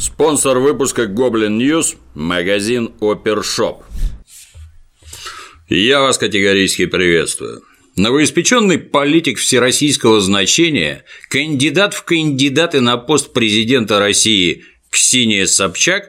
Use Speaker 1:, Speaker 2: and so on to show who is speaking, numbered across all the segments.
Speaker 1: Спонсор выпуска Goblin News – магазин Опершоп. Я вас категорически приветствую. Новоиспеченный политик всероссийского значения, кандидат в кандидаты на пост президента России Ксения Собчак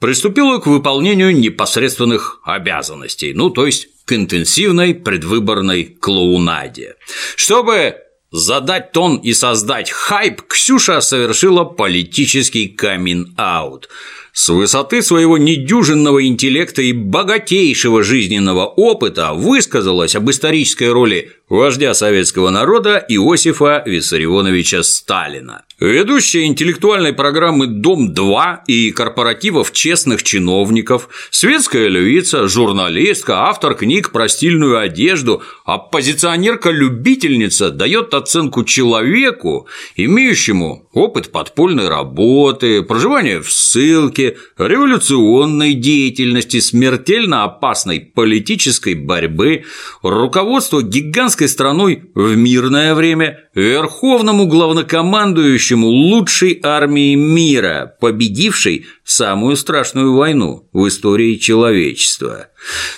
Speaker 1: приступила к выполнению непосредственных обязанностей, ну, то есть к интенсивной предвыборной клоунаде. Чтобы задать тон и создать хайп, Ксюша совершила политический камин-аут – с высоты своего недюжинного интеллекта и богатейшего жизненного опыта высказалась об исторической роли вождя советского народа Иосифа Виссарионовича Сталина. Ведущая интеллектуальной программы «Дом-2» и корпоративов честных чиновников, светская львица, журналистка, автор книг про стильную одежду, оппозиционерка-любительница дает оценку человеку, имеющему опыт подпольной работы, проживания в ссылке, революционной деятельности, смертельно опасной политической борьбы, руководство гигантской страной в мирное время, верховному главнокомандующему лучшей армии мира, победившей самую страшную войну в истории человечества.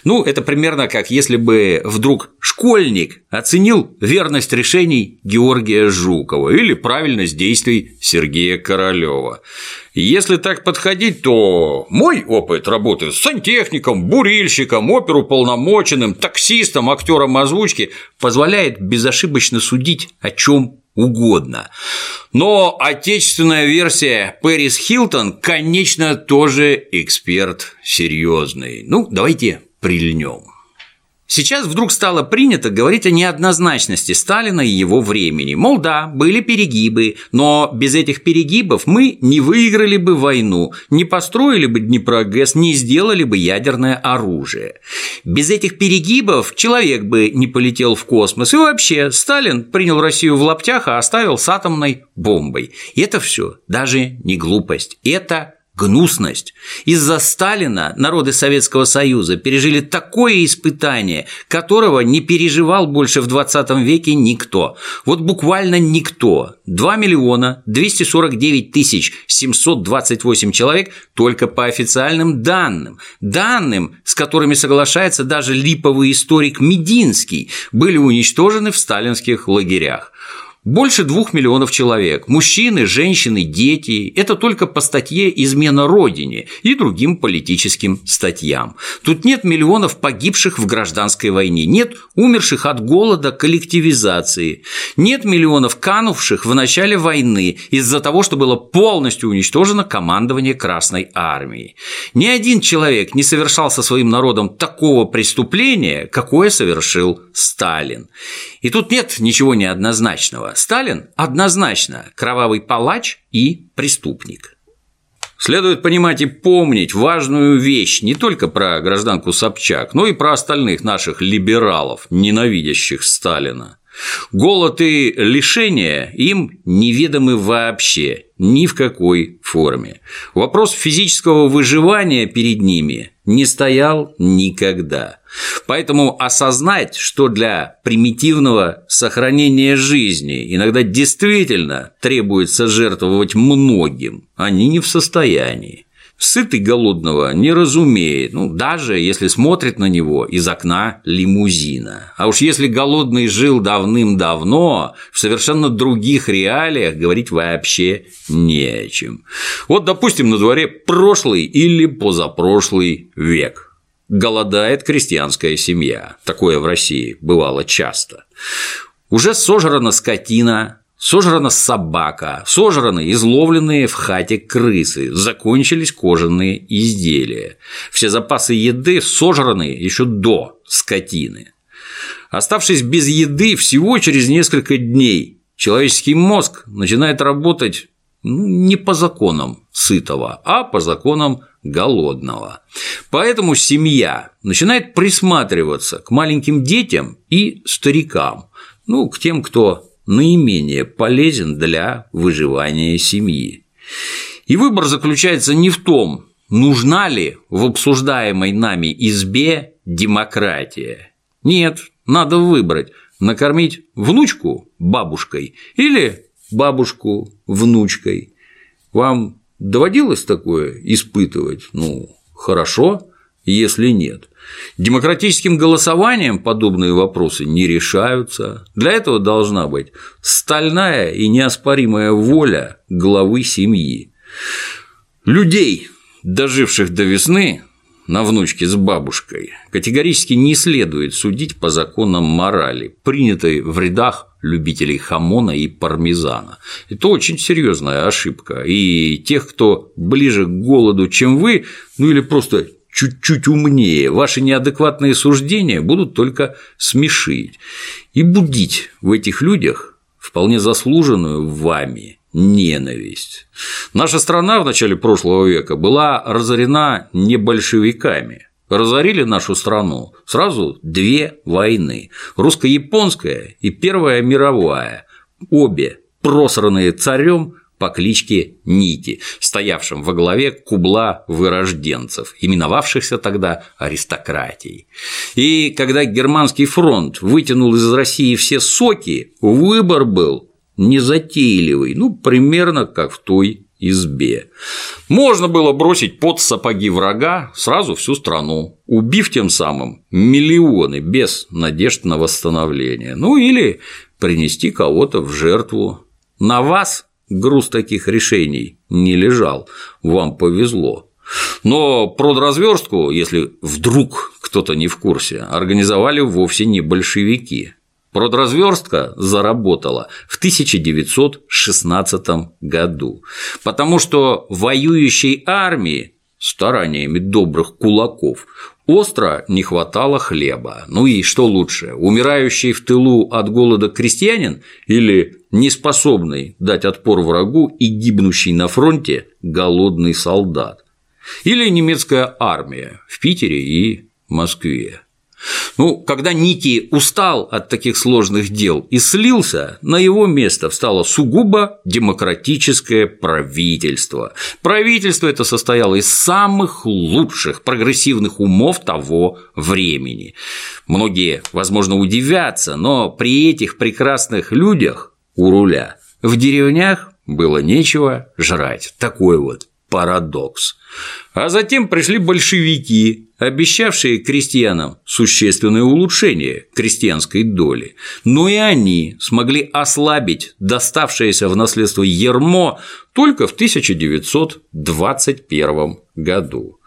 Speaker 1: Ну, это примерно как если бы вдруг школьник оценил верность решений Георгия Жукова или правильность действий Сергея Королева. Если так подходить, то мой опыт работы с сантехником, бурильщиком, оперуполномоченным, таксистом, актером озвучки позволяет безошибочно судить о чем угодно. Но отечественная версия Пэрис Хилтон, конечно, тоже эксперт серьезный. Ну, давайте прильнем. Сейчас вдруг стало принято говорить о неоднозначности Сталина и его времени. Мол, да, были перегибы, но без этих перегибов мы не выиграли бы войну, не построили бы Днепрогэс, не сделали бы ядерное оружие. Без этих перегибов человек бы не полетел в космос. И вообще, Сталин принял Россию в лаптях, а оставил с атомной бомбой. И это все даже не глупость, это гнусность. Из-за Сталина народы Советского Союза пережили такое испытание, которого не переживал больше в 20 веке никто. Вот буквально никто. 2 миллиона 249 тысяч 728 человек только по официальным данным. Данным, с которыми соглашается даже липовый историк Мединский, были уничтожены в сталинских лагерях. Больше двух миллионов человек – мужчины, женщины, дети – это только по статье «Измена Родине» и другим политическим статьям. Тут нет миллионов погибших в гражданской войне, нет умерших от голода, коллективизации, нет миллионов канувших в начале войны из-за того, что было полностью уничтожено командование Красной Армии. Ни один человек не совершал со своим народом такого преступления, какое совершил Сталин. И тут нет ничего неоднозначного. Сталин однозначно кровавый палач и преступник. Следует понимать и помнить важную вещь не только про гражданку Собчак, но и про остальных наших либералов, ненавидящих Сталина. Голод и лишение им неведомы вообще, ни в какой форме. Вопрос физического выживания перед ними не стоял никогда. Поэтому осознать, что для примитивного сохранения жизни иногда действительно требуется жертвовать многим, они не в состоянии. Сытый голодного не разумеет, ну, даже если смотрит на него из окна лимузина. А уж если голодный жил давным-давно, в совершенно других реалиях говорить вообще не о чем. Вот, допустим, на дворе прошлый или позапрошлый век. Голодает крестьянская семья. Такое в России бывало часто. Уже сожрана скотина, Сожрана собака, сожраны изловленные в хате крысы, закончились кожаные изделия. Все запасы еды сожраны еще до скотины. Оставшись без еды всего через несколько дней, человеческий мозг начинает работать ну, не по законам сытого, а по законам голодного. Поэтому семья начинает присматриваться к маленьким детям и старикам, ну, к тем, кто наименее полезен для выживания семьи. И выбор заключается не в том, нужна ли в обсуждаемой нами избе демократия. Нет, надо выбрать, накормить внучку бабушкой или бабушку внучкой. Вам Доводилось такое испытывать? Ну, хорошо, если нет. Демократическим голосованием подобные вопросы не решаются. Для этого должна быть стальная и неоспоримая воля главы семьи. Людей, доживших до весны, на внучке с бабушкой, категорически не следует судить по законам морали, принятой в рядах любителей хамона и пармезана. Это очень серьезная ошибка. И тех, кто ближе к голоду, чем вы, ну или просто чуть-чуть умнее, ваши неадекватные суждения будут только смешить и будить в этих людях вполне заслуженную вами ненависть. Наша страна в начале прошлого века была разорена не большевиками. Разорили нашу страну сразу две войны – русско-японская и Первая мировая, обе просранные царем по кличке Нити, стоявшим во главе кубла вырожденцев, именовавшихся тогда аристократией. И когда германский фронт вытянул из России все соки, выбор был незатейливый, ну, примерно как в той избе. Можно было бросить под сапоги врага сразу всю страну, убив тем самым миллионы без надежд на восстановление, ну или принести кого-то в жертву. На вас груз таких решений не лежал, вам повезло. Но продразверстку, если вдруг кто-то не в курсе, организовали вовсе не большевики. Продразверстка заработала в 1916 году, потому что воюющей армии стараниями добрых кулаков остро не хватало хлеба. Ну и что лучше, умирающий в тылу от голода крестьянин или неспособный дать отпор врагу и гибнущий на фронте голодный солдат? Или немецкая армия в Питере и Москве? Ну, когда Ники устал от таких сложных дел и слился, на его место встало сугубо демократическое правительство. Правительство это состояло из самых лучших прогрессивных умов того времени. Многие, возможно, удивятся, но при этих прекрасных людях у руля в деревнях было нечего жрать. Такой вот парадокс. А затем пришли большевики, обещавшие крестьянам существенное улучшение крестьянской доли, но и они смогли ослабить доставшееся в наследство ермо только в 1921 году.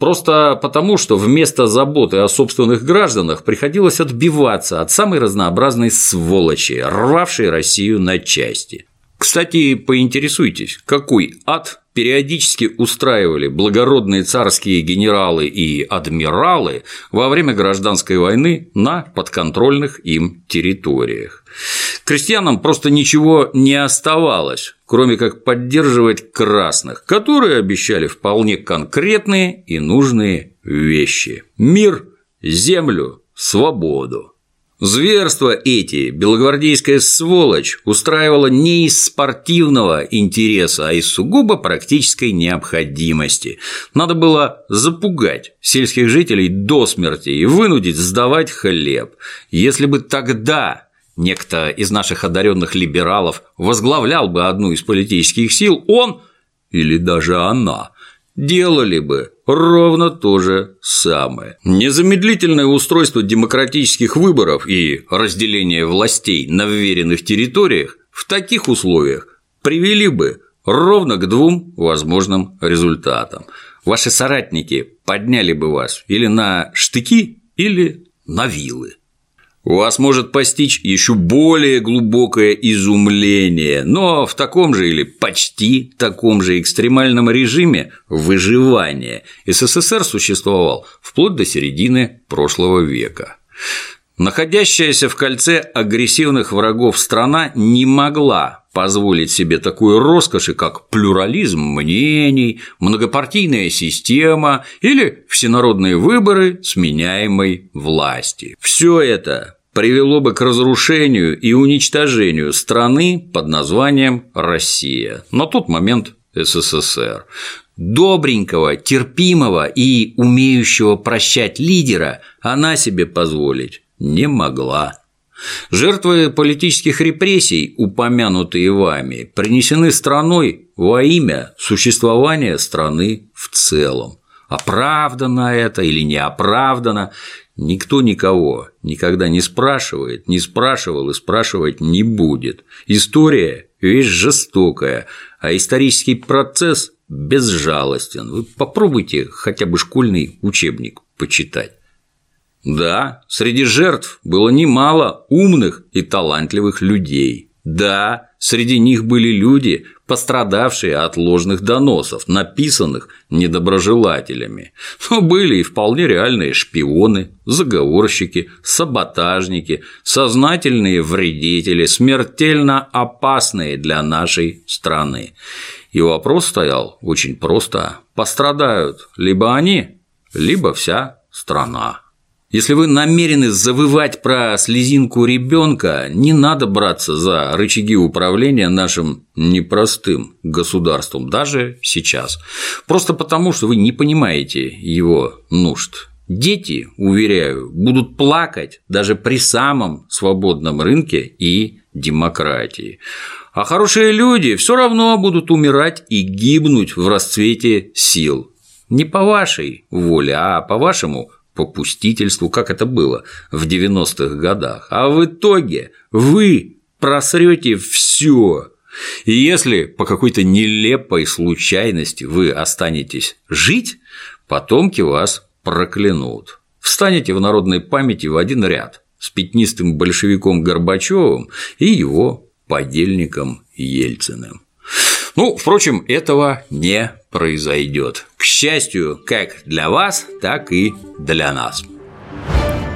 Speaker 1: Просто потому, что вместо заботы о собственных гражданах приходилось отбиваться от самой разнообразной сволочи, рвавшей Россию на части. Кстати, поинтересуйтесь, какой ад периодически устраивали благородные царские генералы и адмиралы во время гражданской войны на подконтрольных им территориях. Крестьянам просто ничего не оставалось, кроме как поддерживать красных, которые обещали вполне конкретные и нужные вещи – мир, землю, свободу. Зверства эти белогвардейская сволочь устраивала не из спортивного интереса, а из сугубо практической необходимости. Надо было запугать сельских жителей до смерти и вынудить сдавать хлеб. Если бы тогда некто из наших одаренных либералов возглавлял бы одну из политических сил, он или даже она делали бы ровно то же самое. Незамедлительное устройство демократических выборов и разделение властей на вверенных территориях в таких условиях привели бы ровно к двум возможным результатам. Ваши соратники подняли бы вас или на штыки, или на вилы. Вас может постичь еще более глубокое изумление, но в таком же или почти таком же экстремальном режиме выживания СССР существовал вплоть до середины прошлого века. Находящаяся в кольце агрессивных врагов страна не могла позволить себе такую роскошь, как плюрализм мнений, многопартийная система или всенародные выборы сменяемой власти. Все это привело бы к разрушению и уничтожению страны под названием Россия. На тот момент СССР. Добренького, терпимого и умеющего прощать лидера она себе позволить не могла. Жертвы политических репрессий, упомянутые вами, принесены страной во имя существования страны в целом. Оправдано это или не оправдано, никто никого никогда не спрашивает, не спрашивал и спрашивать не будет. История – вещь жестокая, а исторический процесс безжалостен. Вы попробуйте хотя бы школьный учебник почитать. Да, среди жертв было немало умных и талантливых людей. Да, среди них были люди, пострадавшие от ложных доносов, написанных недоброжелателями. Но были и вполне реальные шпионы, заговорщики, саботажники, сознательные вредители, смертельно опасные для нашей страны. И вопрос стоял очень просто. Пострадают либо они, либо вся страна. Если вы намерены завывать про слезинку ребенка, не надо браться за рычаги управления нашим непростым государством, даже сейчас. Просто потому, что вы не понимаете его нужд. Дети, уверяю, будут плакать даже при самом свободном рынке и демократии. А хорошие люди все равно будут умирать и гибнуть в расцвете сил. Не по вашей воле, а по вашему попустительству, как это было в 90-х годах. А в итоге вы просрете все. И если по какой-то нелепой случайности вы останетесь жить, потомки вас проклянут. Встанете в народной памяти в один ряд с пятнистым большевиком Горбачевым и его подельником Ельциным. Ну, впрочем, этого не произойдет. К счастью, как для вас, так и для нас.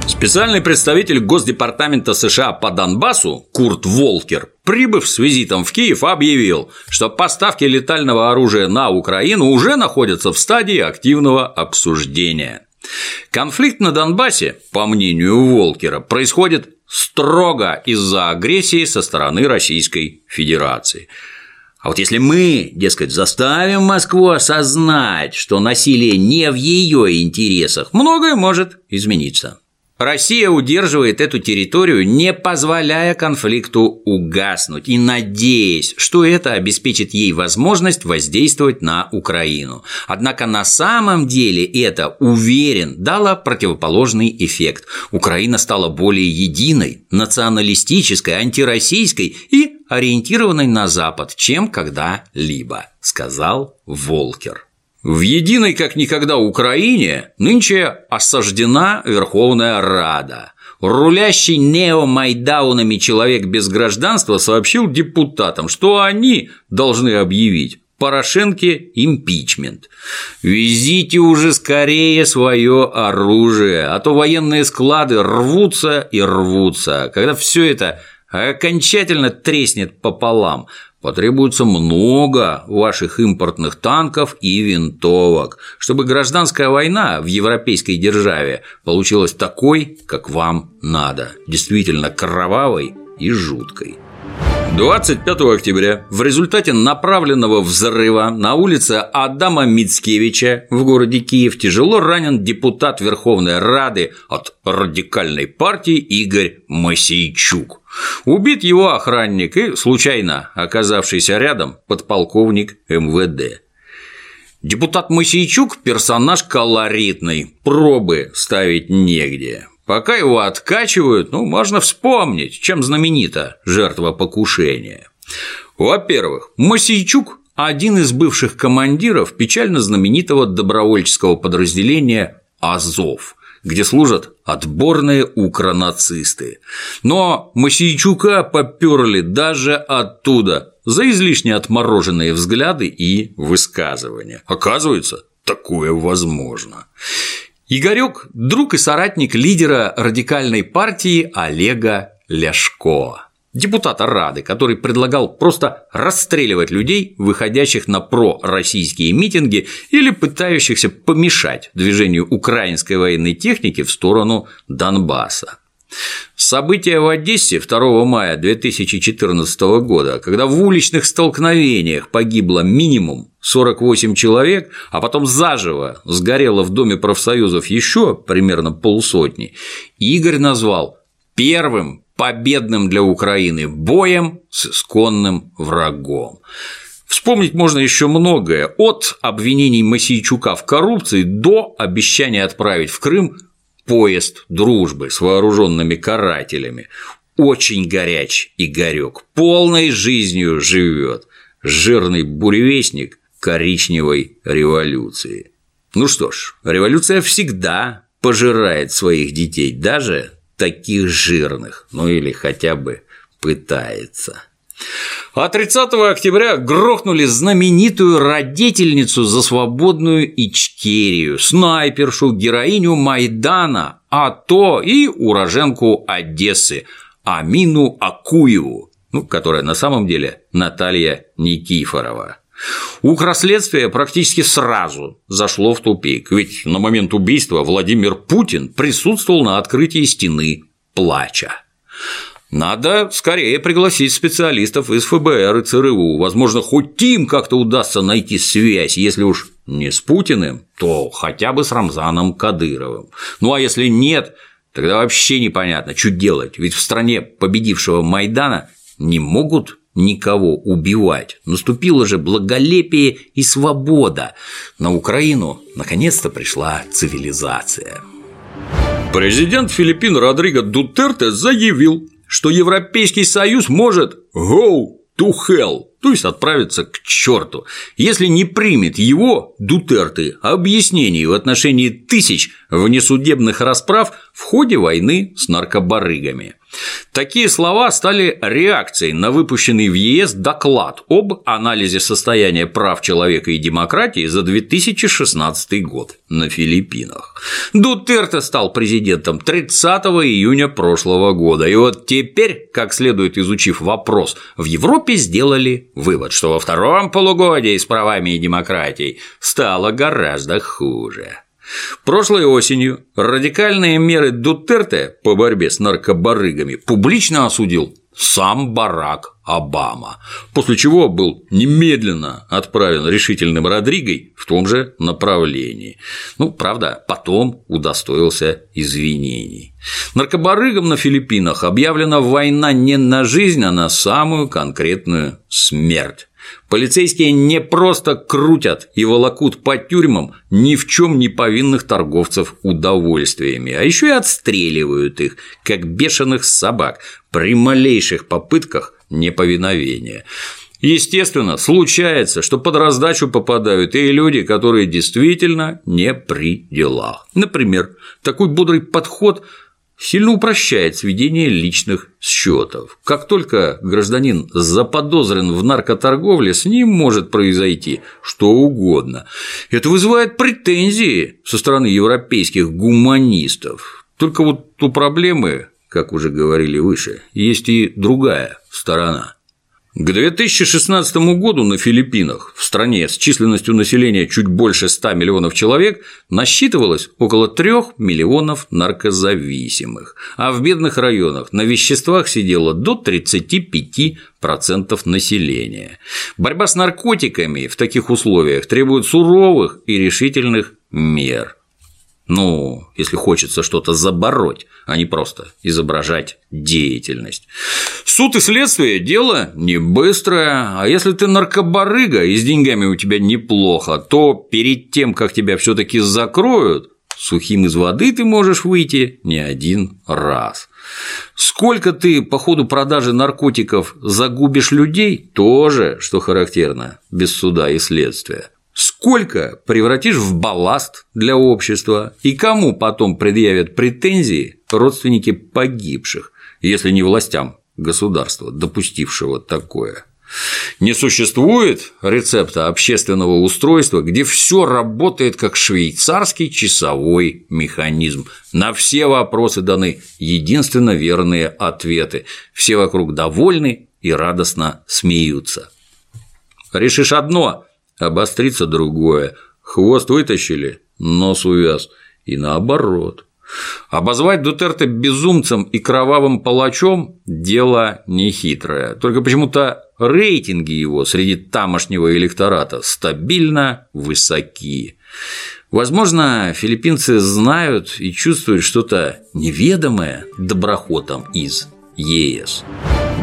Speaker 1: Специальный представитель Госдепартамента США по Донбассу Курт Волкер, прибыв с визитом в Киев, объявил, что поставки летального оружия на Украину уже находятся в стадии активного обсуждения. Конфликт на Донбассе, по мнению Волкера, происходит строго из-за агрессии со стороны Российской Федерации – а вот если мы, дескать, заставим Москву осознать, что насилие не в ее интересах, многое может измениться. Россия удерживает эту территорию, не позволяя конфликту угаснуть и надеясь, что это обеспечит ей возможность воздействовать на Украину. Однако на самом деле это, уверен, дало противоположный эффект. Украина стала более единой, националистической, антироссийской и ориентированной на Запад, чем когда-либо, сказал Волкер. В единой как никогда Украине нынче осаждена Верховная Рада. Рулящий неомайдаунами человек без гражданства сообщил депутатам, что они должны объявить Порошенке импичмент. Везите уже скорее свое оружие, а то военные склады рвутся и рвутся. Когда все это окончательно треснет пополам, Потребуется много ваших импортных танков и винтовок, чтобы гражданская война в европейской державе получилась такой, как вам надо, действительно кровавой и жуткой. 25 октября в результате направленного взрыва на улице Адама Мицкевича в городе Киев тяжело ранен депутат Верховной Рады от радикальной партии Игорь Масейчук. Убит его охранник и, случайно оказавшийся рядом, подполковник МВД. Депутат Масейчук – персонаж колоритный, пробы ставить негде. Пока его откачивают, ну, можно вспомнить, чем знаменита жертва покушения. Во-первых, Масейчук – один из бывших командиров печально знаменитого добровольческого подразделения «Азов», где служат отборные укронацисты. Но Масейчука поперли даже оттуда за излишне отмороженные взгляды и высказывания. Оказывается, такое возможно. Игорек – друг и соратник лидера радикальной партии Олега Ляшко депутата Рады, который предлагал просто расстреливать людей, выходящих на пророссийские митинги или пытающихся помешать движению украинской военной техники в сторону Донбасса. События в Одессе 2 мая 2014 года, когда в уличных столкновениях погибло минимум 48 человек, а потом заживо сгорело в Доме профсоюзов еще примерно полсотни, Игорь назвал первым победным для Украины боем с исконным врагом. Вспомнить можно еще многое, от обвинений Масейчука в коррупции до обещания отправить в Крым поезд дружбы с вооруженными карателями. Очень горяч Игорек, полной жизнью живет, жирный буревестник коричневой революции. Ну что ж, революция всегда пожирает своих детей, даже таких жирных, ну или хотя бы пытается. А 30 октября грохнули знаменитую родительницу за свободную Ичкерию, снайпершу, героиню Майдана, а то и уроженку Одессы Амину Акуеву, ну, которая на самом деле Наталья Никифорова. Укроследствие практически сразу зашло в тупик, ведь на момент убийства Владимир Путин присутствовал на открытии стены плача. Надо скорее пригласить специалистов из ФБР и ЦРУ. Возможно, хоть им как-то удастся найти связь, если уж не с Путиным, то хотя бы с Рамзаном Кадыровым. Ну а если нет, тогда вообще непонятно, что делать, ведь в стране победившего Майдана не могут никого убивать. Наступило же благолепие и свобода. На Украину наконец-то пришла цивилизация. Президент Филиппин Родриго Дутерте заявил, что Европейский Союз может go to hell, то есть отправиться к черту, если не примет его, Дутерты, объяснений в отношении тысяч внесудебных расправ в ходе войны с наркобарыгами. Такие слова стали реакцией на выпущенный в ЕС доклад об анализе состояния прав человека и демократии за 2016 год на Филиппинах. Дутерте стал президентом 30 июня прошлого года, и вот теперь, как следует изучив вопрос, в Европе сделали вывод, что во втором полугодии с правами и демократией стало гораздо хуже. Прошлой осенью радикальные меры Дутерте по борьбе с наркобарыгами публично осудил сам Барак Обама, после чего был немедленно отправлен решительным Родригой в том же направлении. Ну, правда, потом удостоился извинений. Наркобарыгам на Филиппинах объявлена война не на жизнь, а на самую конкретную смерть. Полицейские не просто крутят и волокут по тюрьмам ни в чем не повинных торговцев удовольствиями, а еще и отстреливают их, как бешеных собак, при малейших попытках неповиновения. Естественно, случается, что под раздачу попадают и люди, которые действительно не при делах. Например, такой бодрый подход сильно упрощает сведение личных счетов. Как только гражданин заподозрен в наркоторговле, с ним может произойти что угодно. Это вызывает претензии со стороны европейских гуманистов. Только вот у проблемы, как уже говорили выше, есть и другая сторона. К 2016 году на Филиппинах, в стране с численностью населения чуть больше 100 миллионов человек, насчитывалось около 3 миллионов наркозависимых, а в бедных районах на веществах сидело до 35% населения. Борьба с наркотиками в таких условиях требует суровых и решительных мер – ну, если хочется что-то забороть, а не просто изображать деятельность. Суд и следствие – дело не быстрое, а если ты наркобарыга и с деньгами у тебя неплохо, то перед тем, как тебя все таки закроют, сухим из воды ты можешь выйти не один раз. Сколько ты по ходу продажи наркотиков загубишь людей, тоже, что характерно, без суда и следствия сколько превратишь в балласт для общества и кому потом предъявят претензии родственники погибших, если не властям государства, допустившего такое. Не существует рецепта общественного устройства, где все работает как швейцарский часовой механизм. На все вопросы даны единственно верные ответы. Все вокруг довольны и радостно смеются. Решишь одно обострится другое. Хвост вытащили, нос увяз. И наоборот. Обозвать Дутерте безумцем и кровавым палачом – дело нехитрое. Только почему-то рейтинги его среди тамошнего электората стабильно высоки. Возможно, филиппинцы знают и чувствуют что-то неведомое доброхотам из ЕС.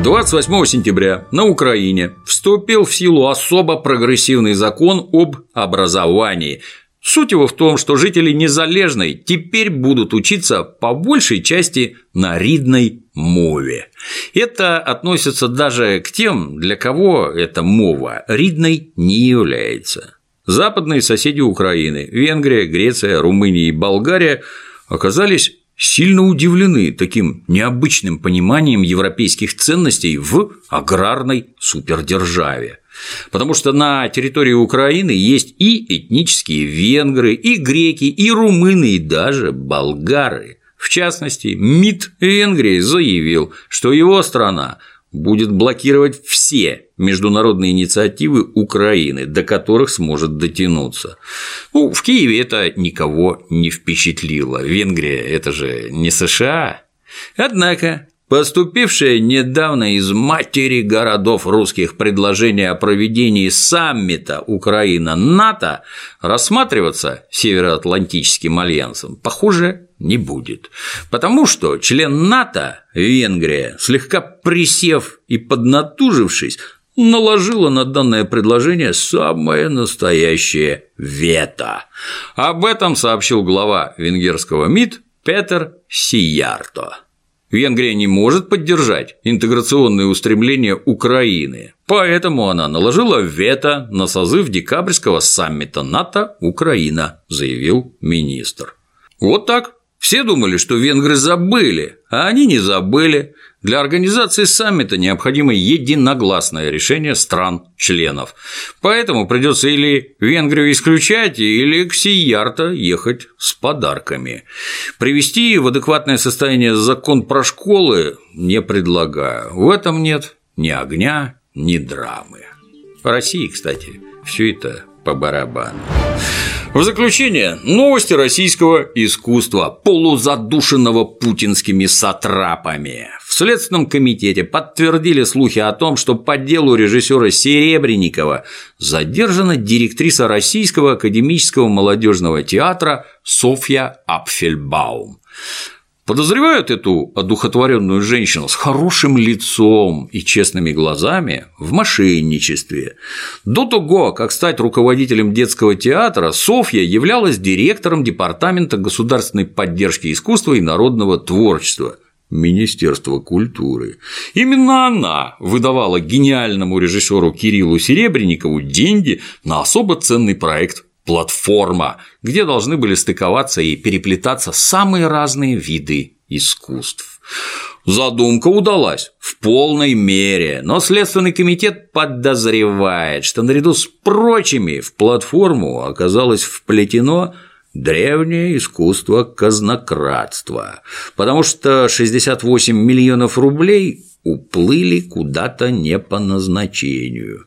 Speaker 1: 28 сентября на Украине вступил в силу особо прогрессивный закон об образовании. Суть его в том, что жители Незалежной теперь будут учиться по большей части на ридной мове. Это относится даже к тем, для кого эта мова ридной не является. Западные соседи Украины – Венгрия, Греция, Румыния и Болгария – оказались сильно удивлены таким необычным пониманием европейских ценностей в аграрной супердержаве. Потому что на территории Украины есть и этнические венгры, и греки, и румыны, и даже болгары. В частности, МИД Венгрии заявил, что его страна будет блокировать все международные инициативы Украины, до которых сможет дотянуться. Ну, в Киеве это никого не впечатлило. Венгрия – это же не США. Однако Поступившее недавно из матери городов русских предложение о проведении саммита Украина-НАТО рассматриваться Североатлантическим альянсом, похоже, не будет. Потому что член НАТО, Венгрия, слегка присев и поднатужившись, наложила на данное предложение самое настоящее вето. Об этом сообщил глава венгерского МИД Петер Сиярто. Венгрия не может поддержать интеграционные устремления Украины, поэтому она наложила вето на созыв декабрьского саммита НАТО «Украина», заявил министр. Вот так. Все думали, что венгры забыли, а они не забыли. Для организации саммита необходимо единогласное решение стран-членов. Поэтому придется или Венгрию исключать, или к Сиярта ехать с подарками. Привести в адекватное состояние закон про школы не предлагаю. В этом нет ни огня, ни драмы. России, кстати, все это по барабану. В заключение, новости российского искусства, полузадушенного путинскими сатрапами. Следственном комитете подтвердили слухи о том, что по делу режиссера Серебренникова задержана директриса Российского академического молодежного театра Софья Апфельбаум. Подозревают эту одухотворенную женщину с хорошим лицом и честными глазами в мошенничестве. До того, как стать руководителем детского театра, Софья являлась директором Департамента государственной поддержки искусства и народного творчества – Министерства культуры. Именно она выдавала гениальному режиссеру Кириллу Серебренникову деньги на особо ценный проект платформа, где должны были стыковаться и переплетаться самые разные виды искусств. Задумка удалась в полной мере, но Следственный комитет подозревает, что наряду с прочими в платформу оказалось вплетено древнее искусство казнократства, потому что 68 миллионов рублей уплыли куда-то не по назначению.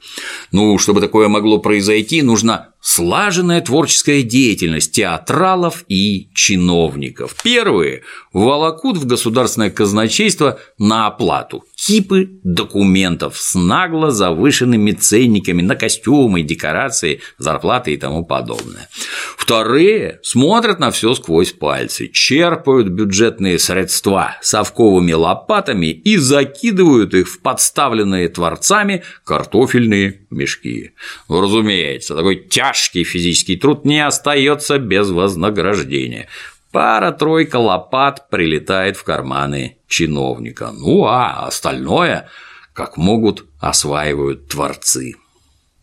Speaker 1: Ну, чтобы такое могло произойти, нужна слаженная творческая деятельность театралов и чиновников. Первые волокут в государственное казначейство на оплату кипы документов с нагло завышенными ценниками на костюмы, декорации, зарплаты и тому подобное. Вторые смотрят на все сквозь пальцы, черпают бюджетные средства совковыми лопатами и закидывают их в подставленные творцами картофельные мешки. Разумеется, такой тяжкий физический труд не остается без вознаграждения. Пара-тройка лопат прилетает в карманы чиновника. Ну а остальное, как могут, осваивают творцы.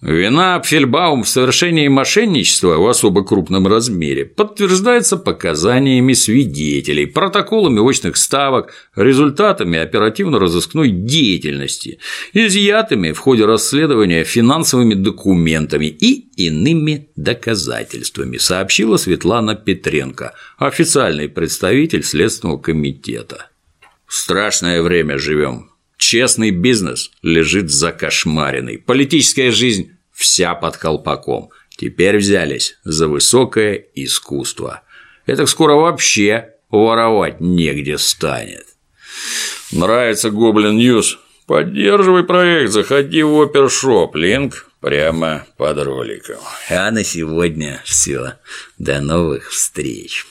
Speaker 1: Вина Пфельбаум в совершении мошенничества в особо крупном размере подтверждается показаниями свидетелей, протоколами очных ставок, результатами оперативно-розыскной деятельности, изъятыми в ходе расследования финансовыми документами и иными доказательствами, сообщила Светлана Петренко, официальный представитель Следственного комитета. Страшное время живем. Честный бизнес лежит закошмаренный, политическая жизнь вся под колпаком. Теперь взялись за высокое искусство. Это скоро вообще воровать негде станет. Нравится Goblin News? Поддерживай проект, заходи в Опершоп, link прямо под роликом. А на сегодня все. До новых встреч.